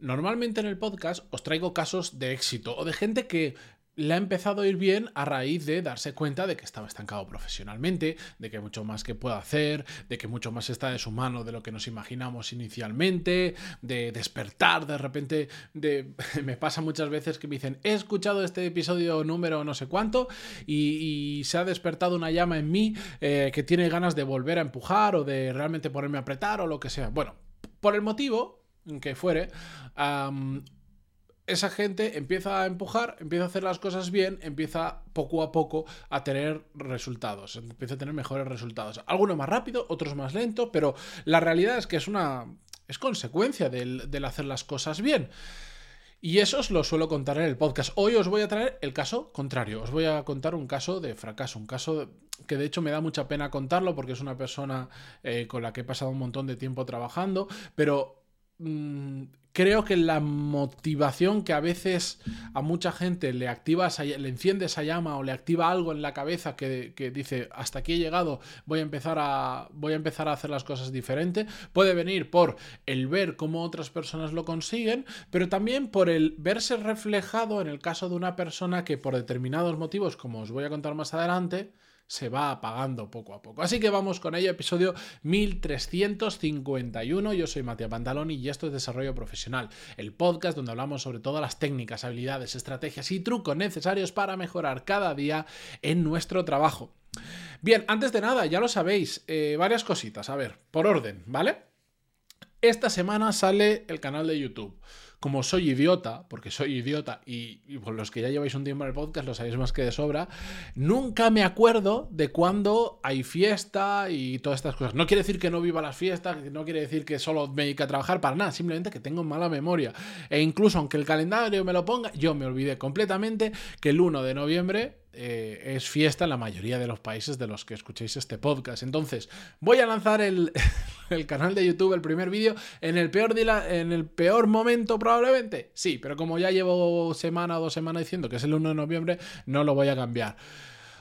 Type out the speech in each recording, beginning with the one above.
Normalmente en el podcast os traigo casos de éxito o de gente que le ha empezado a ir bien a raíz de darse cuenta de que estaba estancado profesionalmente, de que hay mucho más que puede hacer, de que mucho más está de su mano de lo que nos imaginamos inicialmente, de despertar de repente, de me pasa muchas veces que me dicen, he escuchado este episodio número no sé cuánto y, se ha despertado una llama en mí eh, que tiene ganas de volver a empujar o de realmente ponerme a apretar o lo que sea. Bueno, por el motivo que fuere, esa gente empieza a empujar, empieza a hacer las cosas bien, empieza poco a poco a tener resultados, empieza a tener mejores resultados. Algunos más rápido, otros más lento, pero la realidad es que es una es consecuencia del, hacer las cosas bien. Y eso os lo suelo contar en el podcast. Hoy os voy a traer el caso contrario. Os voy a contar un caso de fracaso, un caso que de hecho me da mucha pena contarlo porque es una persona eh, con la que he pasado un montón de tiempo trabajando, pero Mm, creo que la motivación que a veces a mucha gente le activa, le enciende esa llama o le activa algo en la cabeza que, dice hasta aquí he llegado, voy a empezar a voy a empezar a hacer las cosas diferente, puede venir por el ver cómo otras personas lo consiguen, pero también por el verse reflejado en el caso de una persona que por determinados motivos, como os voy a contar más adelante, se va apagando poco a poco. Así que vamos con ello, episodio 1351. Yo soy Matías Pantaloni y esto es Desarrollo Profesional, el podcast donde hablamos sobre todas las técnicas, habilidades, estrategias y trucos necesarios para mejorar cada día en nuestro trabajo. Bien, antes de nada, ya lo sabéis, eh, varias cositas, a ver, por orden, ¿vale? Esta semana sale el canal de YouTube como soy idiota, porque soy idiota y, por los que ya lleváis un tiempo en el podcast lo sabéis más que de sobra, nunca me acuerdo de cuándo hay fiesta y todas estas cosas. No quiere decir que no viva las fiestas, no quiere decir que solo me dedique a trabajar para nada, simplemente que tengo mala memoria. E incluso aunque el calendario me lo ponga, yo me olvidé completamente que el 1 de noviembre eh, es fiesta en la mayoría de los países de los que escuchéis este podcast. Entonces, voy a lanzar el, canal de YouTube, el primer vídeo, en el peor en el peor momento probablemente. Sí, pero como ya llevo semana o dos semanas diciendo que es el 1 de noviembre, no lo voy a cambiar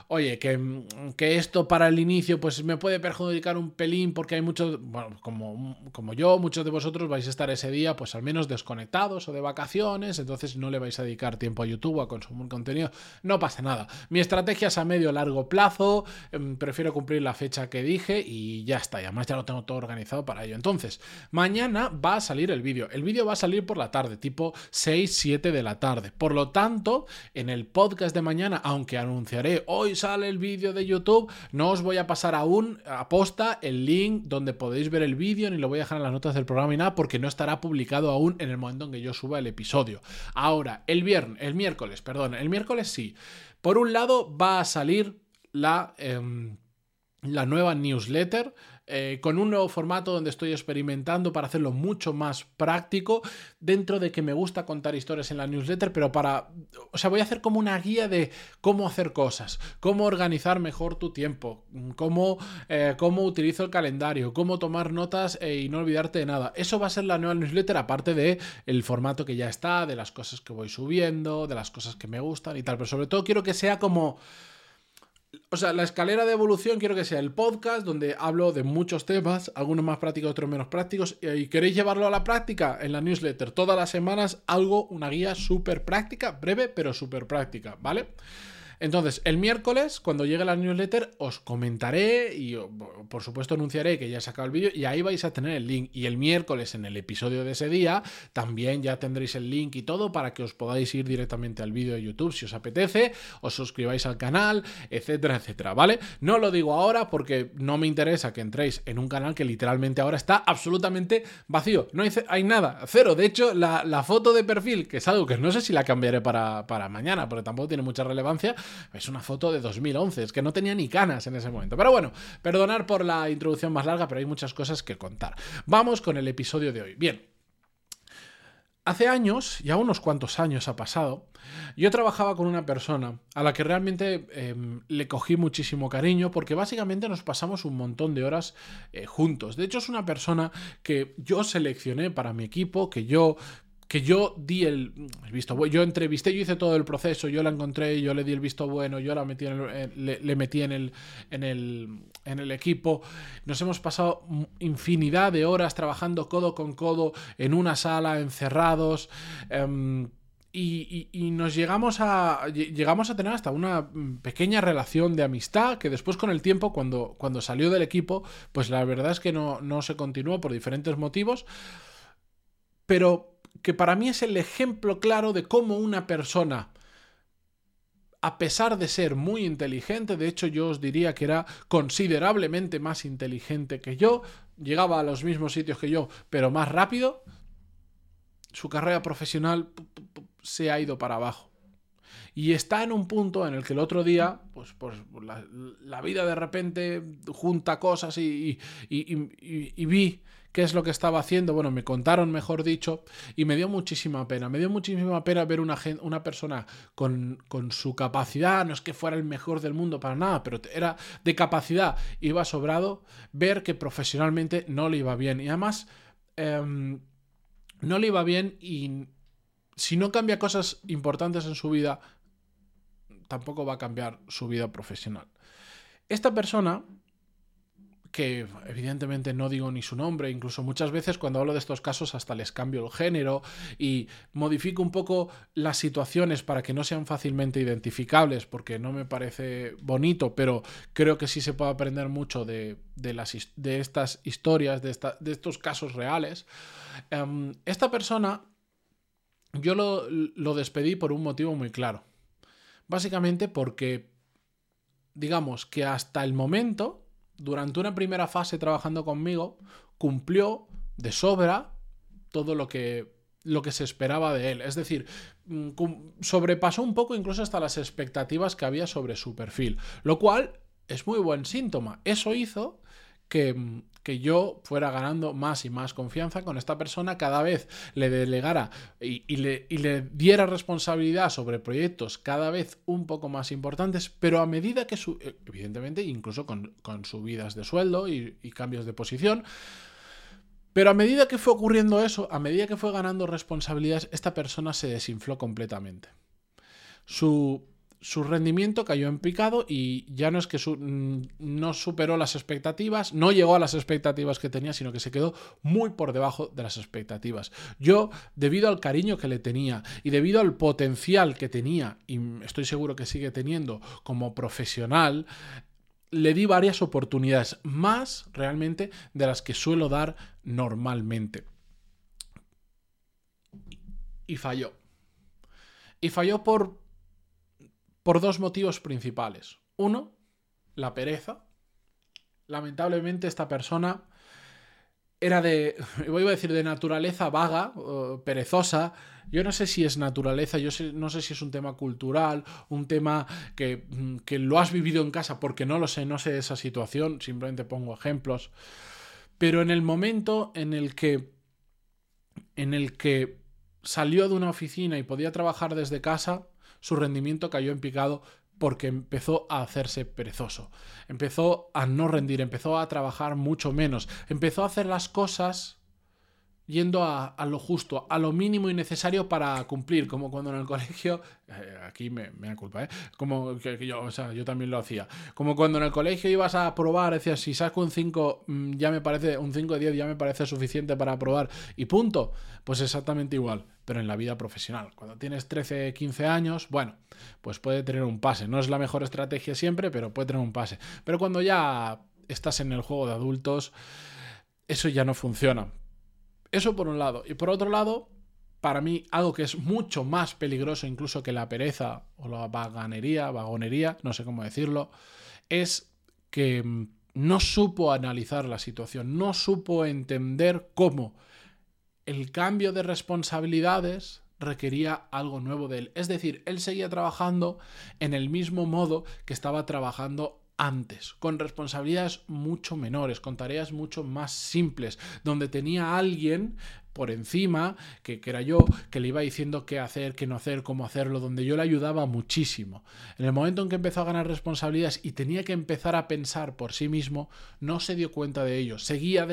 oye, que, que, esto para el inicio pues me puede perjudicar un pelín porque hay muchos, bueno, como, como yo, muchos de vosotros vais a estar ese día pues al menos desconectados o de vacaciones, entonces no le vais a dedicar tiempo a YouTube, a consumir contenido, no pasa nada. Mi estrategia es a medio largo plazo, em, prefiero cumplir la fecha que dije y ya está, y además ya lo tengo todo organizado para ello. Entonces, mañana va a salir el vídeo, el vídeo va a salir por la tarde, tipo 6, 7 de la tarde. Por lo tanto, en el podcast de mañana, aunque anunciaré hoy sale el vídeo de YouTube, no os voy a pasar aún a posta el link donde podéis ver el vídeo, ni lo voy a dejar en las notas del programa ni nada, porque no estará publicado aún en el momento en que yo suba el episodio. Ahora, el viernes, el miércoles, perdón, el miércoles sí. Por un lado va a salir la, em, la nueva newsletter eh, con un nuevo formato donde estoy experimentando para hacerlo mucho más práctico, dentro de que me gusta contar historias en la newsletter, pero para, o sea, voy a hacer como una guía de cómo hacer cosas, cómo organizar mejor tu tiempo, cómo, eh, cómo utilizo el calendario, cómo tomar notas eh, y no olvidarte de nada. Eso va a ser la nueva newsletter, aparte de el formato que ya está, de las cosas que voy subiendo, de las cosas que me gustan y tal, pero sobre todo quiero que sea como o sea, la escalera de evolución quiero que sea el podcast donde hablo de muchos temas, algunos más prácticos, otros menos prácticos, y queréis llevarlo a la práctica en la newsletter todas las semanas, algo, una guía súper práctica, breve, pero súper práctica, ¿vale? Entonces, el miércoles, cuando llegue la newsletter, os comentaré y por supuesto anunciaré que ya he sacado el vídeo y ahí vais a tener el link. Y el miércoles, en el episodio de ese día, también ya tendréis el link y todo para que os podáis ir directamente al vídeo de YouTube si os apetece, os suscribáis al canal, etcétera, etcétera, ¿vale? No lo digo ahora porque no me interesa que entréis en un canal que literalmente ahora está absolutamente vacío. No hay, nada, cero. De hecho, la, foto de perfil, que es algo que no sé si la cambiaré para, para mañana, porque tampoco tiene mucha relevancia, es una foto de 2011, es que no tenía ni canas en ese momento. Pero bueno, perdonar por la introducción más larga, pero hay muchas cosas que contar. Vamos con el episodio de hoy. Bien. Hace años, ya unos cuantos años ha pasado, yo trabajaba con una persona a la que realmente em, le cogí muchísimo cariño porque básicamente nos pasamos un montón de horas eh, juntos. De hecho, es una persona que yo seleccioné para mi equipo, que yo que yo di el, visto bueno, yo entrevisté, yo hice todo el proceso, yo la encontré, yo le di el visto bueno, yo la metí en el, le, metí en el, equipo. Nos hemos pasado infinidad de horas trabajando codo con codo en una sala, encerrados. Em, y, nos llegamos a, llegamos a tener hasta una pequeña relación de amistad que después con el tiempo, cuando, cuando salió del equipo, pues la verdad es que no, no se continuó por diferentes motivos. Pero que para mí es el ejemplo claro de cómo una persona, a pesar de ser muy inteligente, de hecho yo os diría que era considerablemente más inteligente que yo, llegaba a los mismos sitios que yo, pero más rápido, su carrera profesional se ha ido para abajo. Y está en un punto en el que el otro día, pues, pues la, vida de repente junta cosas y, y vi qué es lo que estaba haciendo, bueno, me contaron, mejor dicho, y me dio muchísima pena. Me dio muchísima pena ver una, una persona con, con su capacidad, no es que fuera el mejor del mundo para nada, pero era de capacidad, iba sobrado, ver que profesionalmente no le iba bien. Y además, em, no le iba bien y si no cambia cosas importantes en su vida, tampoco va a cambiar su vida profesional. Esta persona que evidentemente no digo ni su nombre, incluso muchas veces cuando hablo de estos casos hasta les cambio el género y modifico un poco las situaciones para que no sean fácilmente identificables, porque no me parece bonito, pero creo que sí se puede aprender mucho de, de estas historias, de, de, estos casos reales. Em, esta persona yo lo, lo despedí por un motivo muy claro. Básicamente porque, digamos que hasta el momento durante una primera fase trabajando conmigo, cumplió de sobra todo lo que, lo que se esperaba de él. Es decir, mm, sobrepasó un poco incluso hasta las expectativas que había sobre su perfil, lo cual es muy buen síntoma. Eso hizo que, mm, que yo fuera ganando más y más confianza con esta persona, cada vez le delegara y, le, diera responsabilidad sobre proyectos cada vez un poco más importantes, pero a medida que, su, evidentemente, incluso con, subidas de sueldo y cambios de posición, pero a medida que fue ocurriendo eso, a medida que fue ganando responsabilidades, esta persona se desinfló completamente. Su su rendimiento cayó en picado y ya no es que mm, no superó las expectativas, no llegó a las expectativas que tenía, sino que se quedó muy por debajo de las expectativas. Yo, debido al cariño que le tenía y debido al potencial que tenía, y estoy seguro que sigue teniendo como profesional, le di varias oportunidades, más realmente de las que suelo dar normalmente. Y falló. Y falló por por dos motivos principales. Uno, la pereza. Lamentablemente esta persona era de, voy a decir, de naturaleza vaga, perezosa. Yo no sé si es naturaleza, yo no sé si es un tema cultural, un tema que, mm, que, lo has vivido en casa, porque no lo sé, no sé esa situación, simplemente pongo ejemplos. Pero en el momento en el que, en el que salió de una oficina y podía trabajar desde casa, su rendimiento cayó en picado porque empezó a hacerse perezoso, empezó a no rendir, empezó a trabajar mucho menos, empezó a hacer las cosas yendo a, lo justo, a lo mínimo y necesario para cumplir, como cuando en el colegio, eh, aquí me, me, da culpa, ¿eh? como que, yo, o sea, yo también lo hacía, como cuando en el colegio ibas a probar, decías, si saco un 5, mm, ya me parece, un 5 de 10 ya me parece suficiente para probar y punto, pues exactamente igual, pero en la vida profesional. Cuando tienes 13, 15 años, bueno, pues puede tener un pase, no es la mejor estrategia siempre, pero puede tener un pase, pero cuando ya estás en el juego de adultos, eso ya no funciona eso por un lado. Y por otro lado, para mí, algo que es mucho más peligroso incluso que la pereza o la vaganería, vagonería, no sé cómo decirlo, es que mm, no supo analizar la situación, no supo entender cómo el cambio de responsabilidades requería algo nuevo de él. Es decir, él seguía trabajando en el mismo modo que estaba trabajando antes, con responsabilidades mucho menores, con tareas mucho más simples, donde tenía alguien por encima, que, que, era yo, que le iba diciendo qué hacer, qué no hacer, cómo hacerlo, donde yo le ayudaba muchísimo. En el momento en que empezó a ganar responsabilidades y tenía que empezar a pensar por sí mismo, no se dio cuenta de ello, seguía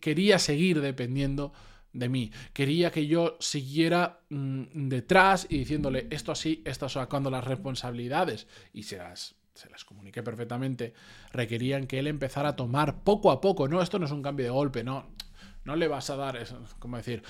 quería seguir dependiendo de mí. Quería que yo siguiera mm, detrás y diciéndole esto así, esto así, cuando las responsabilidades y se las, se las comuniqué perfectamente, requerían que él empezara a tomar poco a poco, no, esto no es un cambio de golpe, no, no le vas a dar, como decir,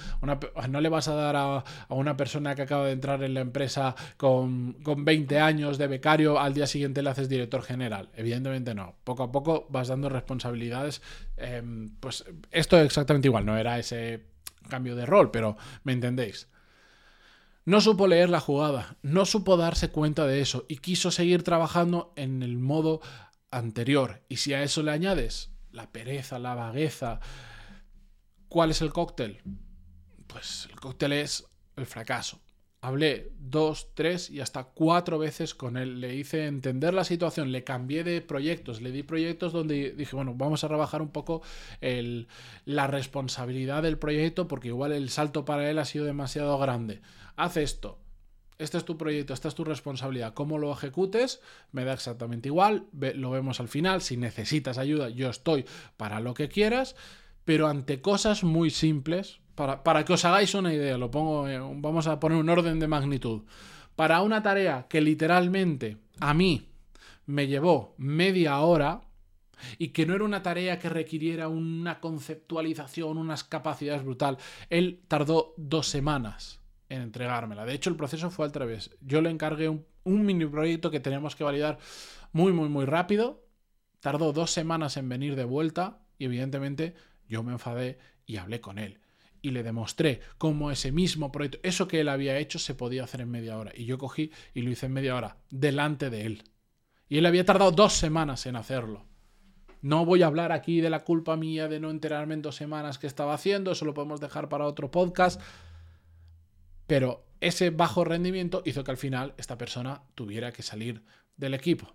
no le vas a dar a, una persona que acaba de entrar en la empresa con, con 20 años de becario, al día siguiente le haces director general. Evidentemente no. Poco a poco vas dando responsabilidades. Em, pues esto es exactamente igual, no era ese cambio de rol, pero me entendéis. No supo leer la jugada, no supo darse cuenta de eso y quiso seguir trabajando en el modo anterior. Y si a eso le añades la pereza, la vagueza, ¿Cuál es el cóctel? Pues el cóctel es el fracaso. Hablé dos, tres y hasta cuatro veces con él. Le hice entender la situación, le cambié de proyectos, le di proyectos donde dije, bueno, vamos a rebajar un poco la responsabilidad del proyecto porque igual el salto para él ha sido demasiado grande. Haz esto. Este es tu proyecto, esta es tu responsabilidad. ¿Cómo lo ejecutes? Me da exactamente igual. Lo vemos al final. Si necesitas ayuda, yo estoy para lo que quieras pero ante cosas muy simples, para, que os hagáis una idea, lo pongo, vamos a poner un orden de magnitud. Para una tarea que literalmente a mí me llevó media hora, y que no era una tarea que requiriera una conceptualización, unas capacidades brutal. Él tardó dos semanas en entregármela. De hecho, el proceso fue al revés. Yo le encargué un, mini proyecto que teníamos que validar muy, muy, muy rápido. Tardó dos semanas en venir de vuelta y evidentemente yo me enfadé y hablé con él. Y le demostré cómo ese mismo proyecto, eso que él había hecho, se podía hacer en media hora. Y yo cogí y lo hice en media hora, delante de él. Y él había tardado dos semanas en hacerlo. No voy a hablar aquí de la culpa mía de no enterarme en dos semanas que estaba haciendo, eso lo podemos dejar para otro podcast. Pero ese bajo rendimiento hizo que al final esta persona tuviera que salir del equipo.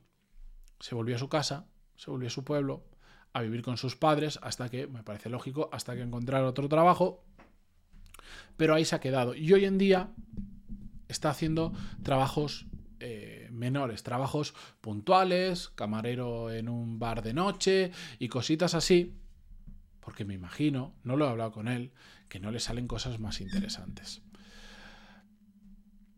Se volvió a su casa, se volvió a su pueblo, a vivir con sus padres hasta que, me parece lógico, hasta que encontrar otro trabajo. Pero ahí se ha quedado. Y hoy en día está haciendo trabajos eh, menores, trabajos puntuales, camarero en un bar de noche y cositas así, porque me imagino, no lo he hablado con él, que no le salen cosas más interesantes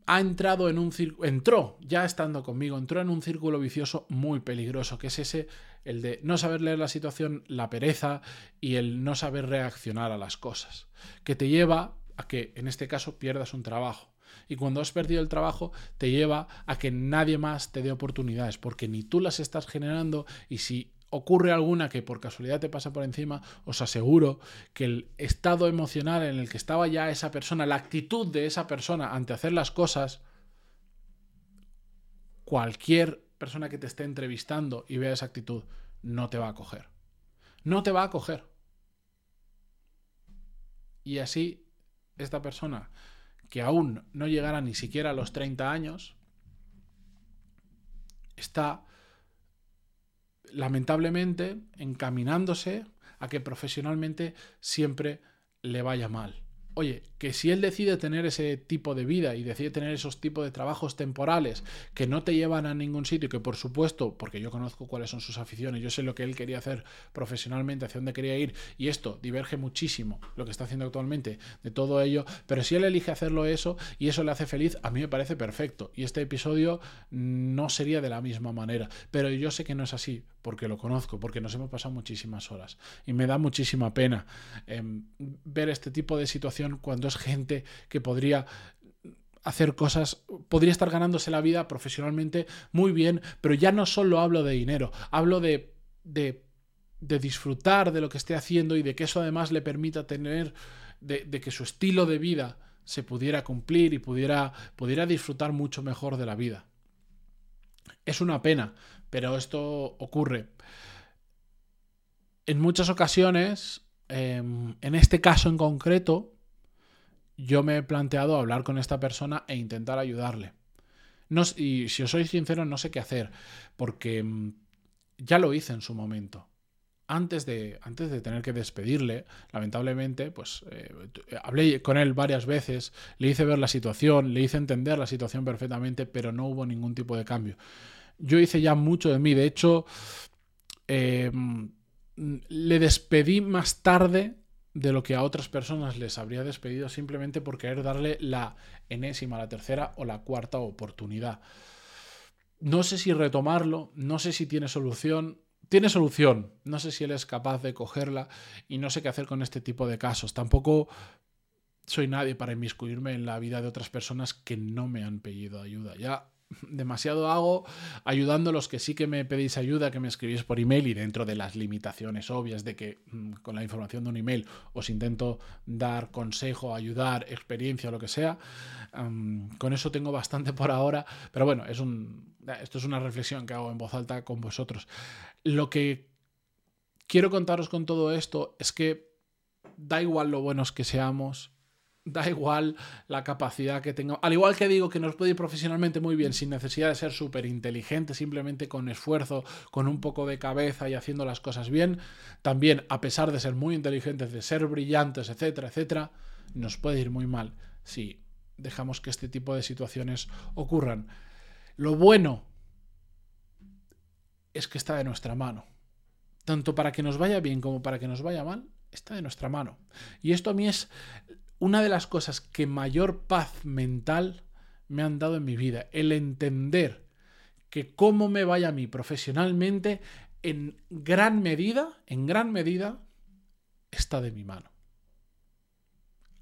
ha entrado en un círculo, entró, ya estando conmigo, entró en un círculo vicioso muy peligroso, que es ese, el de no saber leer la situación, la pereza y el no saber reaccionar a las cosas, que te lleva a que, en este caso, pierdas un trabajo. Y cuando has perdido el trabajo, te lleva a que nadie más te dé oportunidades, porque ni tú las estás generando y si ocurre alguna que por casualidad te pasa por encima, os aseguro que el estado emocional en el que estaba ya esa persona, la actitud de esa persona ante hacer las cosas, cualquier persona que te esté entrevistando y vea esa actitud, no te va a coger. No te va a coger. Y así, esta persona que aún no llegara ni siquiera a los 30 años, está lamentablemente encaminándose a que profesionalmente siempre le vaya mal oye, que si él decide tener ese tipo de vida y decide tener esos tipos de trabajos temporales que no te llevan a ningún sitio, que por supuesto, porque yo conozco cuáles son sus aficiones, yo sé lo que él quería hacer profesionalmente, hacia dónde quería ir, y esto diverge muchísimo lo que está haciendo actualmente de todo ello, pero si él elige hacerlo eso y eso le hace feliz, a mí me parece perfecto. Y este episodio no sería de la misma manera, pero yo sé que no es así, porque lo conozco, porque nos hemos pasado muchísimas horas. Y me da muchísima pena em, ver este tipo de situación cuando es gente que podría hacer cosas, podría estar ganándose la vida profesionalmente muy bien, pero ya no solo hablo de dinero, hablo de, de, disfrutar de lo que esté haciendo y de que eso además le permita tener, de, de que su estilo de vida se pudiera cumplir y pudiera, pudiera disfrutar mucho mejor de la vida. Es una pena, pero esto ocurre. En muchas ocasiones, em, en este caso en concreto, yo me he planteado hablar con esta persona e intentar ayudarle. No, y si os soy sincero, no sé qué hacer, porque em, ya lo hice en su momento. Antes de, antes de tener que despedirle, lamentablemente, pues eh, hablé con él varias veces, le hice ver la situación, le hice entender la situación perfectamente, pero no hubo ningún tipo de cambio yo hice ya mucho de mí. De hecho, em, le despedí más tarde de lo que a otras personas les habría despedido simplemente por querer darle la enésima, la tercera o la cuarta oportunidad. No sé si retomarlo, no sé si tiene solución. Tiene solución, no sé si él es capaz de cogerla y no sé qué hacer con este tipo de casos. Tampoco soy nadie para inmiscuirme en la vida de otras personas que no me han pedido ayuda. Ya demasiado hago ayudando a los que sí que me pedís ayuda, que me escribís por email y dentro de las limitaciones obvias de que mm, con la información de un email os intento dar consejo, ayudar, experiencia lo que sea. con eso tengo bastante por ahora, pero bueno, es un, esto es una reflexión que hago en voz alta con vosotros. Lo que quiero contaros con todo esto es que da igual lo buenos que seamos, da igual la capacidad que tenga. Al igual que digo que nos puede ir profesionalmente muy bien sin necesidad de ser súper inteligente, simplemente con esfuerzo, con un poco de cabeza y haciendo las cosas bien, también a pesar de ser muy inteligentes, de ser brillantes, etcétera, etcétera, nos puede ir muy mal si dejamos que este tipo de situaciones ocurran. Lo bueno es que está de nuestra mano. Tanto para que nos vaya bien como para que nos vaya mal, está de nuestra mano. Y esto a mí es una de las cosas que mayor paz mental me han dado en mi vida, el entender que cómo me vaya a mí profesionalmente, en gran medida, en gran medida, está de mi mano.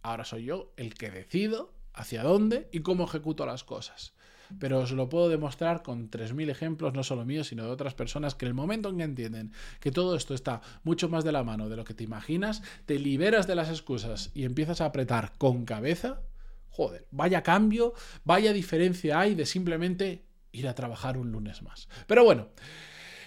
Ahora soy yo el que decido hacia dónde y cómo ejecuto las cosas pero os lo puedo demostrar con 3.000 ejemplos, no solo míos, sino de otras personas que el momento en que entienden que todo esto está mucho más de la mano de lo que te imaginas, te liberas de las excusas y empiezas a apretar con cabeza, joder, vaya cambio, vaya diferencia hay de simplemente ir a trabajar un lunes más. Pero bueno.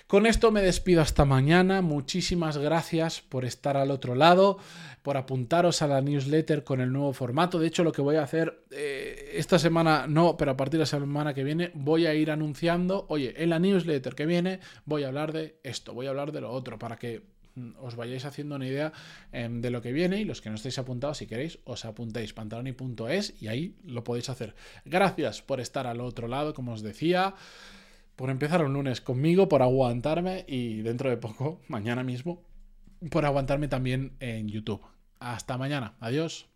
Con esto me despido hasta mañana. Muchísimas gracias por estar al otro lado, por apuntaros a la newsletter con el nuevo formato. De hecho, lo que voy a hacer eh, esta semana no, pero a partir de la semana que viene voy a ir anunciando, oye, en la newsletter que viene voy a hablar de esto, voy a hablar de lo otro, para que mm, os vayáis haciendo una idea em, de lo que viene y los que no estéis apuntados, si queréis, os apuntéis pantaloni.es y ahí lo podéis hacer. Gracias por estar al otro lado, como os decía por empezar un lunes conmigo, por aguantarme y dentro de poco, mañana mismo, por aguantarme también en YouTube. Hasta mañana. Adiós.